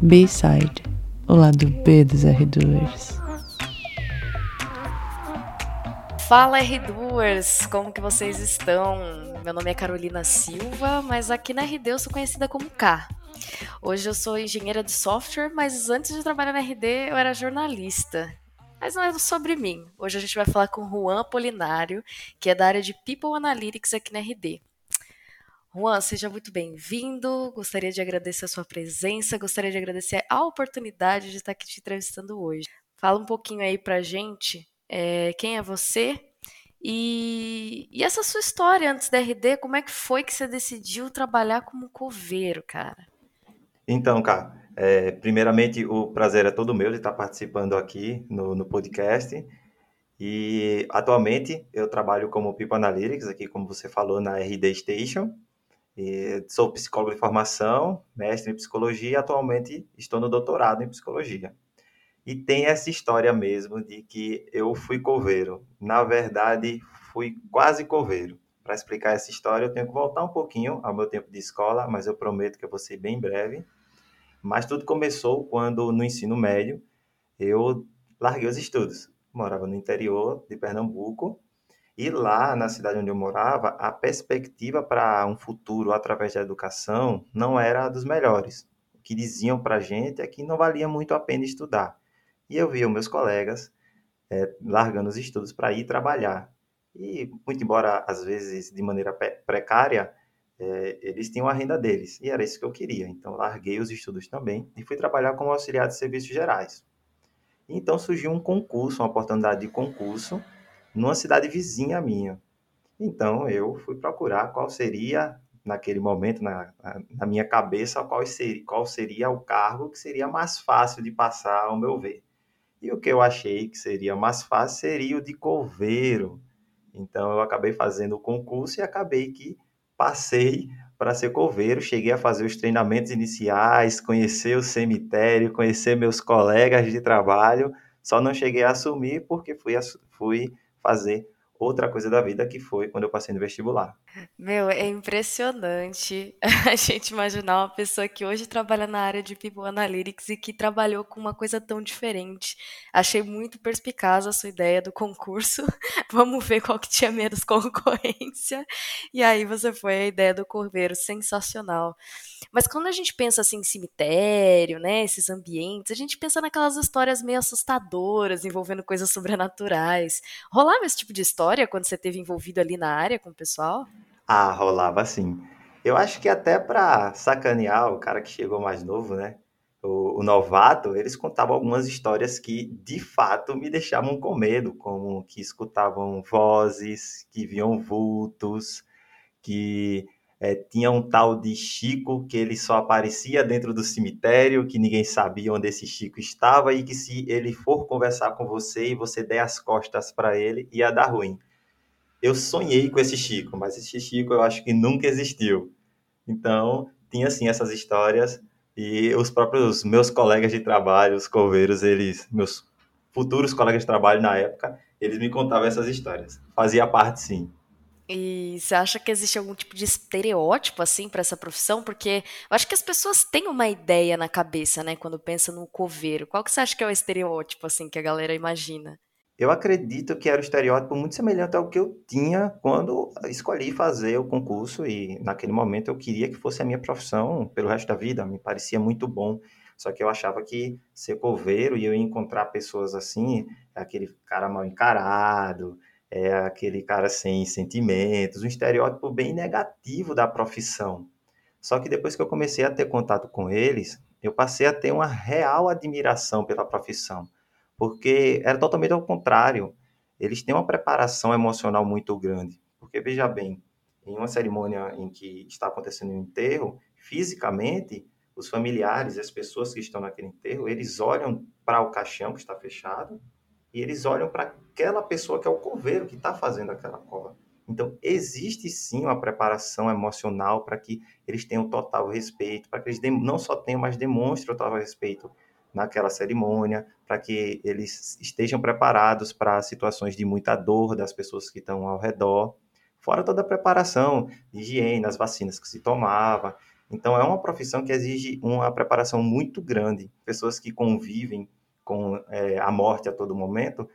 B-Side, o lado B dos R2. Fala R2, como que vocês estão? Meu nome é Carolina Silva, mas aqui na RD eu sou conhecida como K. Hoje eu sou engenheira de software, mas antes de trabalhar na RD eu era jornalista. Mas não é sobre mim. Hoje a gente vai falar com Juan Polinário, que é da área de People Analytics aqui na RD. Juan, seja muito bem-vindo. Gostaria de agradecer a sua presença, gostaria de agradecer a oportunidade de estar aqui te entrevistando hoje. Fala um pouquinho aí pra gente é, quem é você e, e, essa sua história antes da RD, como é que foi que você decidiu trabalhar como coveiro, cara? Então, cara, é, primeiramente o prazer é todo meu de estar participando aqui no, no podcast. E atualmente eu trabalho como People Analytics, aqui como você falou, na RD Station. Sou psicólogo de formação, mestre em psicologia e atualmente estou no doutorado em psicologia. E tem essa história mesmo de que eu fui coveiro. Na verdade, fui quase coveiro. Para explicar essa história, eu tenho que voltar um pouquinho ao meu tempo de escola, mas eu prometo que eu vou ser bem breve. Mas tudo começou quando, no ensino médio, eu larguei os estudos. Morava no interior de Pernambuco e lá, na cidade onde eu morava, a perspectiva para um futuro através da educação não era dos melhores. O que diziam para a gente é que não valia muito a pena estudar. E eu via meus colegas é, largando os estudos para ir trabalhar. E, muito embora às vezes de maneira precária, é, eles tinham a renda deles. E era isso que eu queria. Então, larguei os estudos também e fui trabalhar como auxiliar de serviços gerais. Então, surgiu um concurso, uma oportunidade de concurso, numa cidade vizinha minha. Então, eu fui procurar qual seria, naquele momento, na, na minha cabeça, qual seria, qual seria o cargo que seria mais fácil de passar, ao meu ver. E o que eu achei que seria mais fácil seria o de coveiro. Então eu acabei fazendo o concurso e acabei que passei para ser coveiro. Cheguei a fazer os treinamentos iniciais, conhecer o cemitério, conhecer meus colegas de trabalho. Só não cheguei a assumir porque fui, fui fazer outra coisa da vida que foi quando eu passei no vestibular. Meu, é impressionante a gente imaginar uma pessoa que hoje trabalha na área de People Analytics e que trabalhou com uma coisa tão diferente. Achei muito perspicaz a sua ideia do concurso. Vamos ver qual que tinha menos concorrência. E aí você foi a ideia do corveiro, sensacional. Mas quando a gente pensa assim em cemitério, né, esses ambientes, a gente pensa naquelas histórias meio assustadoras envolvendo coisas sobrenaturais. Rolava esse tipo de história quando você esteve envolvido ali na área com o pessoal? Ah, rolava sim. Eu acho que até para sacanear o cara que chegou mais novo, né? O, o, novato, eles contavam algumas histórias que de fato me deixavam com medo, como que escutavam vozes, que viam vultos, que é, tinha um tal de Chico que ele só aparecia dentro do cemitério, que ninguém sabia onde esse Chico estava e que se ele for conversar com você e você der as costas para ele, ia dar ruim eu sonhei com esse Chico, mas esse Chico eu acho que nunca existiu. Então, tinha assim essas histórias e os próprios meus colegas de trabalho, os coveiros, eles, meus futuros colegas de trabalho na época, eles me contavam essas histórias. Fazia parte, sim. E você acha que existe algum tipo de estereótipo assim para essa profissão? Porque eu acho que as pessoas têm uma ideia na cabeça, né, quando pensam no coveiro. Qual que você acha que é o estereótipo assim que a galera imagina? eu acredito que era um estereótipo muito semelhante ao que eu tinha quando escolhi fazer o concurso e naquele momento eu queria que fosse a minha profissão pelo resto da vida, me parecia muito bom. Só que eu achava que ser coveiro e eu ia encontrar pessoas assim, aquele cara mal encarado, é aquele cara sem sentimentos, um estereótipo bem negativo da profissão. Só que depois que eu comecei a ter contato com eles, eu passei a ter uma real admiração pela profissão porque era totalmente ao contrário. Eles têm uma preparação emocional muito grande. Porque, veja bem, em uma cerimônia em que está acontecendo um enterro, fisicamente, os familiares, as pessoas que estão naquele enterro, eles olham para o caixão que está fechado eles olham para aquela pessoa que é o coveiro que está fazendo aquela cova. Então, existe sim uma preparação emocional para que eles tenham total respeito, para que eles não só tenham, mas demonstrem total respeito naquela cerimônia, para que eles estejam preparados para situações de muita dor das pessoas que estão ao redor, fora toda a preparação higiene, as vacinas que se tomava. Então, é uma profissão que exige uma preparação muito grande. Pessoas que convivem com é, a morte a todo momento,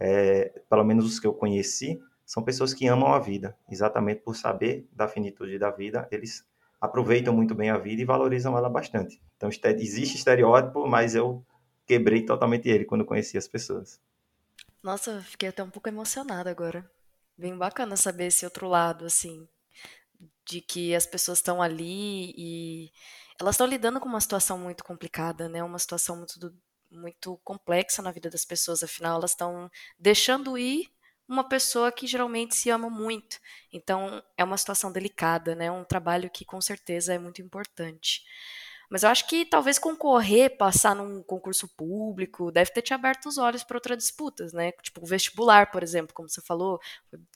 é, pelo menos os que eu conheci, são pessoas que amam a vida, exatamente por saber da finitude da vida, eles aproveitam muito bem a vida e valorizam ela bastante. Então, existe estereótipo, mas eu quebrei totalmente ele quando conheci as pessoas. Nossa, fiquei até um pouco emocionada agora. Bem bacana saber esse outro lado, assim, de que as pessoas estão ali e elas estão lidando com uma situação muito complicada, né? Uma situação muito, muito complexa na vida das pessoas, afinal, elas estão deixando ir uma pessoa que geralmente se ama muito. Então, é uma situação delicada, né? Um trabalho que com certeza é muito importante. Mas eu acho que talvez concorrer, passar num concurso público, deve ter te aberto os olhos para outras disputas, né? Tipo o vestibular, por exemplo, como você falou,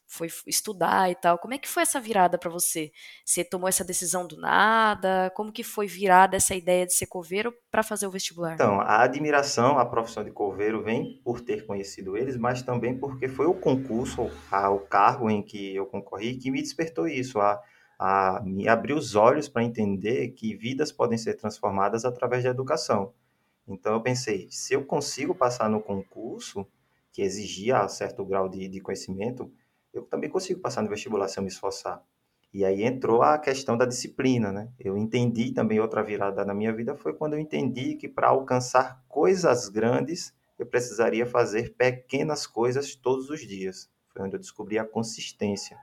foi estudar e tal. Como é que foi essa virada para você? Você tomou essa decisão do nada? Como que foi virada essa ideia de ser coveiro para fazer o vestibular? Então, a admiração à profissão de coveiro vem por ter conhecido eles, mas também porque foi o concurso, o cargo em que eu concorri, que me despertou isso, a a me abrir os olhos para entender que vidas podem ser transformadas através da educação. Então eu pensei, se eu consigo passar no concurso, que exigia certo grau de, de conhecimento, eu também consigo passar no vestibular se eu me esforçar. E aí entrou a questão da disciplina, né? Eu entendi também outra virada na minha vida foi quando eu entendi que para alcançar coisas grandes, eu precisaria fazer pequenas coisas todos os dias. Foi onde eu descobri a consistência.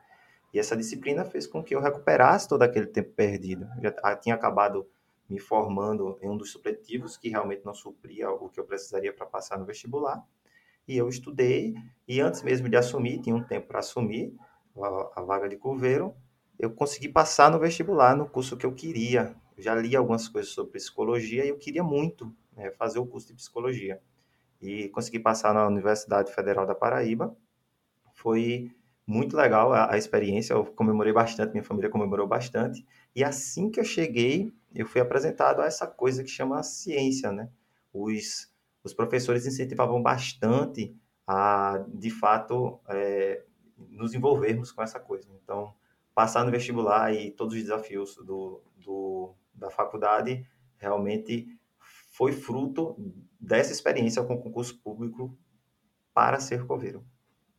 E essa disciplina fez com que eu recuperasse todo aquele tempo perdido. Já tinha acabado me formando em um dos supletivos que realmente não supria o que eu precisaria para passar no vestibular. E eu estudei, e antes mesmo de assumir, tinha um tempo para assumir a, a, vaga de coveiro, eu consegui passar no vestibular, no curso que eu queria. Eu já li algumas coisas sobre psicologia e eu queria muito né, fazer o curso de psicologia. E consegui passar na Universidade Federal da Paraíba. Foi muito legal a, a, experiência, eu comemorei bastante, minha família comemorou bastante. E assim que eu cheguei, eu fui apresentado a essa coisa que chama ciência, né? Os, os professores incentivavam bastante a, de fato, é, nos envolvermos com essa coisa. Então, passar no vestibular e todos os desafios do, do, da faculdade realmente foi fruto dessa experiência com o concurso público para ser coveiro.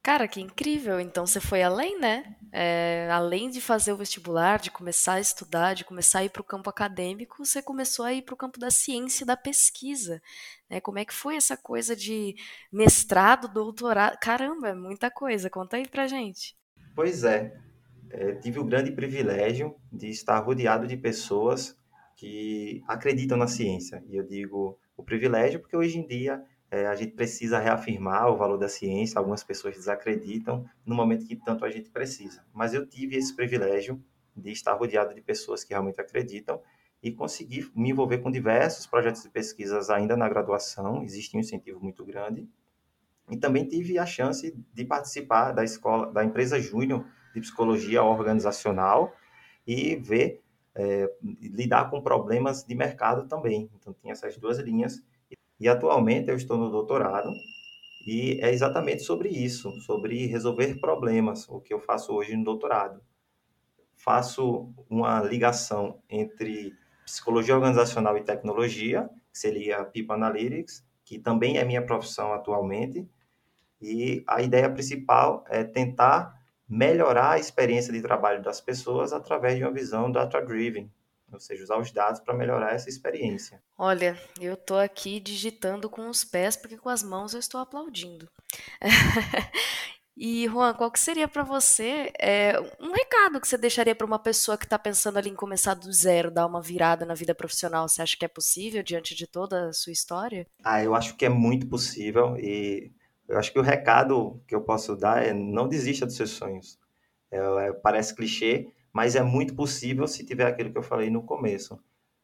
Cara, que incrível! Então você foi além, né? É, além de fazer o vestibular, de começar a estudar, de começar a ir para o campo acadêmico, você começou a ir para o campo da ciência e da pesquisa. Né? Como é que foi essa coisa de mestrado, doutorado? Caramba, é muita coisa. Conta aí pra gente. Pois é. é tive o grande privilégio de estar rodeado de pessoas que acreditam na ciência. E eu digo o privilégio porque hoje em dia é, a gente precisa reafirmar o valor da ciência. Algumas pessoas desacreditam no momento que tanto a gente precisa. Mas eu tive esse privilégio de estar rodeado de pessoas que realmente acreditam e conseguir me envolver com diversos projetos de pesquisas ainda na graduação. Existe um incentivo muito grande. E também tive a chance de participar da escola, da empresa Júnior de Psicologia Organizacional e ver, é, lidar com problemas de mercado também. Então, tinha essas duas linhas e atualmente eu estou no doutorado e é exatamente sobre isso, sobre resolver problemas, o que eu faço hoje no doutorado. Faço uma ligação entre psicologia organizacional e tecnologia, que seria People Analytics, que também é minha profissão atualmente, e a ideia principal é tentar melhorar a experiência de trabalho das pessoas através de uma visão data-driven, ou seja, usar os dados para melhorar essa experiência. Olha, eu estou aqui digitando com os pés, porque com as mãos eu estou aplaudindo. e, Juan, qual que seria para você é, um recado que você deixaria para uma pessoa que está pensando ali em começar do zero, dar uma virada na vida profissional? Você acha que é possível diante de toda a sua história? Ah, eu acho que é muito possível e eu acho que o recado que eu posso dar é não desista dos seus sonhos. É, é, parece clichê, mas é muito possível se tiver aquilo que eu falei no começo.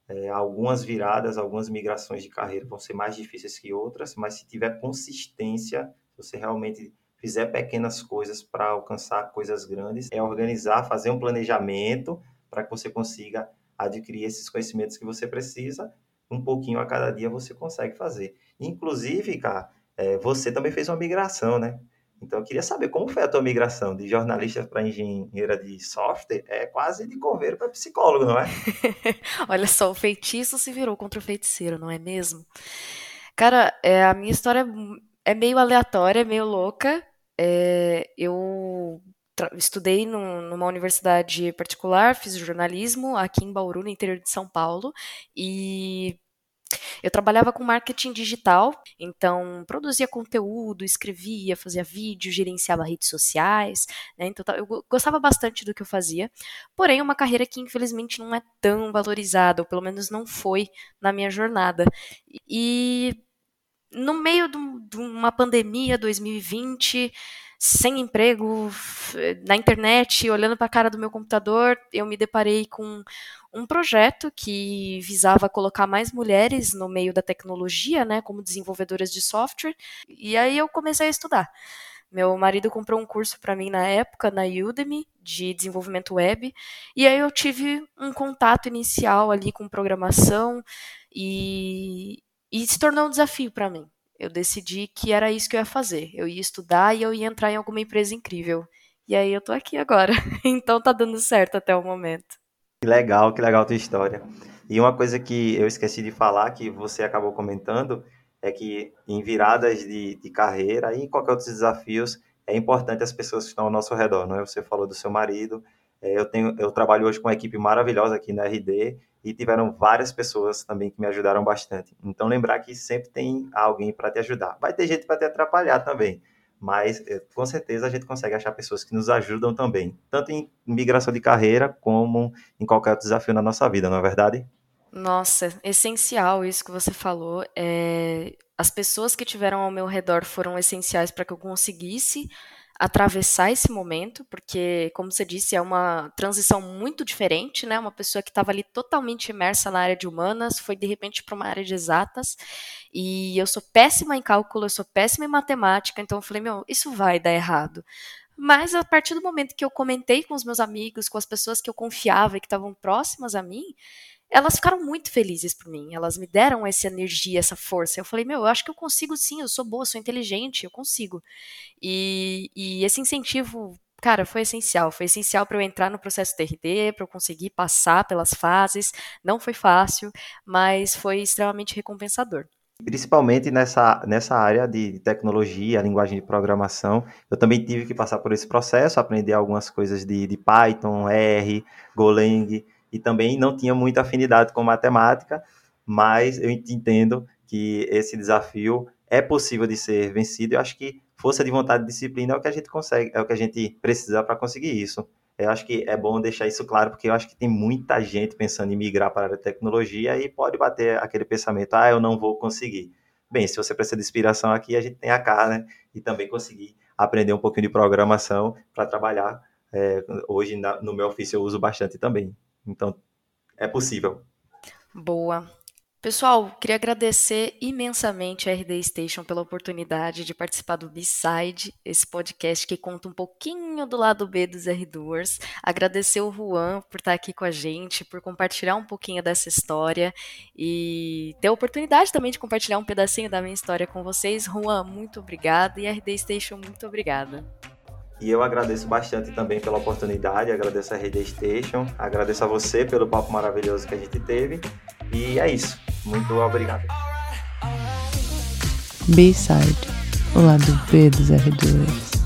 É, algumas viradas, algumas migrações de carreira vão ser mais difíceis que outras, mas se tiver consistência, se você realmente fizer pequenas coisas para alcançar coisas grandes, é organizar, fazer um planejamento para que você consiga adquirir esses conhecimentos que você precisa. Um pouquinho a cada dia você consegue fazer. Inclusive, cara, é, você também fez uma migração, né? Então, eu queria saber como foi a tua migração de jornalista para engenheira de software. É quase de coveiro para psicólogo, não é? Olha só, o feitiço se virou contra o feiticeiro, não é mesmo? Cara, é, a minha história é meio aleatória, é meio louca. É, eu estudei no, numa universidade particular, fiz jornalismo aqui em Bauru, no interior de São Paulo, e eu trabalhava com marketing digital, então produzia conteúdo, escrevia, fazia vídeo, gerenciava redes sociais, né? Então eu gostava bastante do que eu fazia. Porém, uma carreira que infelizmente não é tão valorizada, ou pelo menos não foi na minha jornada. E no meio de uma pandemia 2020, sem emprego, na internet, olhando para a cara do meu computador, eu me deparei com um projeto que visava colocar mais mulheres no meio da tecnologia, né, como desenvolvedoras de software, e aí eu comecei a estudar. Meu marido comprou um curso para mim na época, na Udemy, de desenvolvimento web, e aí eu tive um contato inicial ali com programação e, e se tornou um desafio para mim. Eu decidi que era isso que eu ia fazer. Eu ia estudar e eu ia entrar em alguma empresa incrível. E aí eu tô aqui agora. então tá dando certo até o momento. Que legal, que legal a tua história. E uma coisa que eu esqueci de falar, que você acabou comentando, é que em viradas de, de carreira e em qualquer outros desafios, é importante as pessoas que estão ao nosso redor, não é? Você falou do seu marido, é, eu, tenho, eu trabalho hoje com uma equipe maravilhosa aqui na RD e tiveram várias pessoas também que me ajudaram bastante. Então, lembrar que sempre tem alguém para te ajudar. Vai ter gente para te atrapalhar também, mas é, com certeza a gente consegue achar pessoas que nos ajudam também, tanto em migração de carreira como em qualquer desafio na nossa vida, não é verdade? Nossa, essencial isso que você falou. É... As pessoas que tiveram ao meu redor foram essenciais para que eu conseguisse atravessar esse momento, porque, como você disse, é uma transição muito diferente, né? Uma pessoa que estava ali totalmente imersa na área de humanas foi de repente para uma área de exatas, e eu sou péssima em cálculo, eu sou péssima em matemática, então eu falei, meu, isso vai dar errado. Mas a partir do momento que eu comentei com os meus amigos, com as pessoas que eu confiava e que estavam próximas a mim, elas ficaram muito felizes por mim. Elas me deram essa energia, essa força. Eu falei, meu, eu acho que eu consigo sim, eu sou boa, sou inteligente, eu consigo. E, e esse incentivo, cara, foi essencial. Foi essencial para eu entrar no processo TRD, para eu conseguir passar pelas fases. Não foi fácil, mas foi extremamente recompensador. Principalmente nessa, nessa área de tecnologia, linguagem de programação, eu também tive que passar por esse processo, aprender algumas coisas de, de Python, R, Golang, e também não tinha muita afinidade com matemática, mas eu entendo que esse desafio é possível de ser vencido. Eu acho que força de vontade e disciplina é o que a gente consegue, é o que a gente precisa para conseguir isso. Eu acho que é bom deixar isso claro, porque eu acho que tem muita gente pensando em migrar para a área de tecnologia e pode bater aquele pensamento, ah, eu não vou conseguir. Bem, se você precisa de inspiração aqui, a gente tem a cara, né? E também conseguir aprender um pouquinho de programação para trabalhar. É, hoje, na, no meu ofício, eu uso bastante também. Então, é possível. Boa. Pessoal, queria agradecer imensamente a RD Station pela oportunidade de participar do B-Side, esse podcast que conta um pouquinho do lado B dos R-Doers. Agradecer o Juan por estar aqui com a gente, por compartilhar um pouquinho dessa história e ter a oportunidade também de compartilhar um pedacinho da minha história com vocês. Juan, muito obrigada e RD Station, muito obrigada. E eu agradeço bastante também pela oportunidade, agradeço a Rede Station, agradeço a você pelo papo maravilhoso que a gente teve. E é isso. Muito obrigado. B-Side, o lado B dos R2.